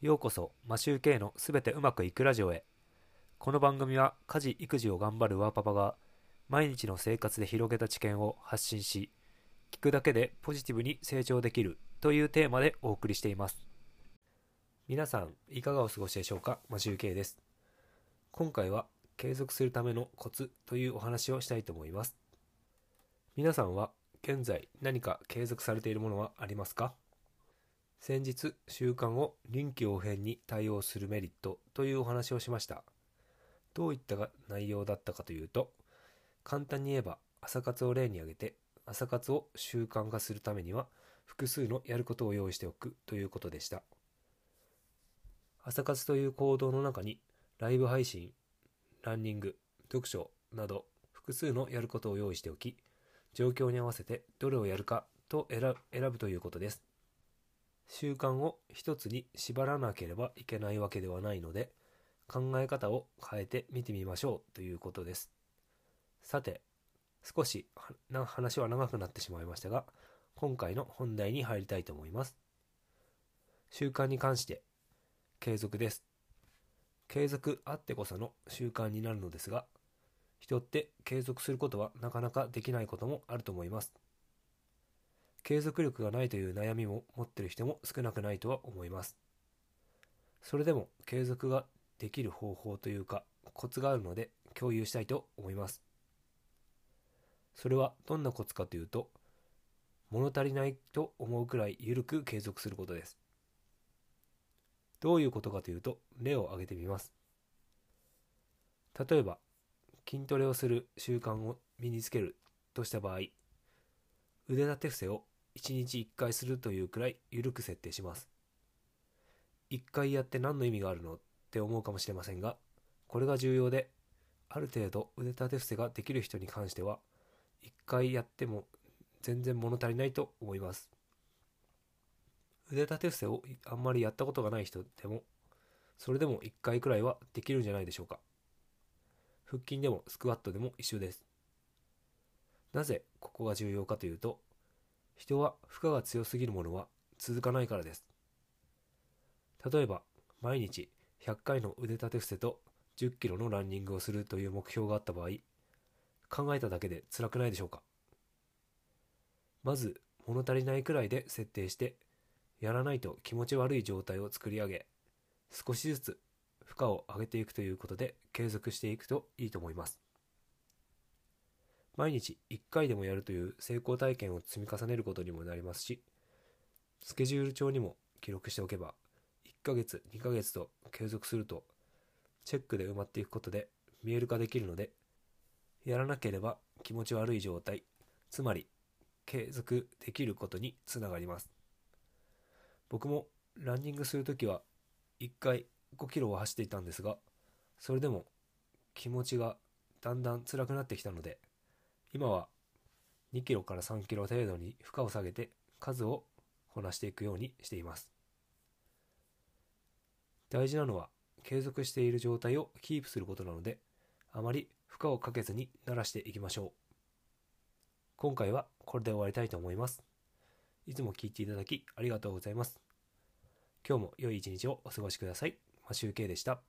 ようこそマシューケイのすべてうまくいくラジオへ。この番組は家事育児を頑張るワーパパが毎日の生活で広げた知見を発信し聞くだけでポジティブに成長できるというテーマでお送りしています。皆さんいかがお過ごしでしょうか？マシューケイです。今回は継続するためのコツというお話をしたいと思います。皆さんは現在何か継続されているものはありますか？先日習慣を臨機応変に対応するメリットというお話をしました。どういった内容だったかというと簡単に言えば朝活を例に挙げて朝活を習慣化するためには複数のやることを用意しておくということでした。朝活という行動の中にライブ配信ランニング読書など複数のやることを用意しておき状況に合わせてどれをやるかと選ぶということです。習慣を一つに縛らなければいけないわけではないので考え方を変えてみてみましょうということです。さて少し話は長くなってしまいましたが今回の本題に入りたいと思います。習慣に関して継続です。継続あってこその習慣になるのですが人って継続することはなかなかできないこともあると思います。継続力がないという悩みも持ってる人も少なくないとは思います。それでも継続ができる方法というかコツがあるので共有したいと思います。それはどんなコツかというと物足りないと思うくらい緩く継続することです。どういうことかというと例を挙げてみます。例えば筋トレをする習慣を身につけるとした場合腕立て伏せを1日1回するというくらい緩く設定します。1回やって何の意味があるのって思うかもしれませんがこれが重要である程度腕立て伏せができる人に関しては1回やっても全然物足りないと思います。腕立て伏せをあんまりやったことがない人でもそれでも1回くらいはできるんじゃないでしょうか。腹筋でもスクワットでも一緒です。なぜここが重要かというと人は負荷が強すぎるものは続かないからです。例えば毎日100回の腕立て伏せと10キロのランニングをするという目標があった場合考えただけで辛くないでしょうか。まず物足りないくらいで設定してやらないと気持ち悪い状態を作り上げ少しずつ負荷を上げていくということで継続していくといいと思います。毎日1回でもやるという成功体験を積み重ねることにもなりますしスケジュール帳にも記録しておけば1ヶ月2ヶ月と継続するとチェックで埋まっていくことで見える化できるのでやらなければ気持ち悪い状態つまり継続できることにつながります。僕もランニングするときは1回5キロを走っていたんですがそれでも気持ちがだんだん辛くなってきたので今は2キロから3キロ程度に負荷を下げて数をこなしていくようにしています。大事なのは継続している状態をキープすることなのであまり負荷をかけずに慣らしていきましょう。今回はこれで終わりたいと思います。いつも聞いていただきありがとうございます。今日も良い一日をお過ごしください。マシュウケイでした。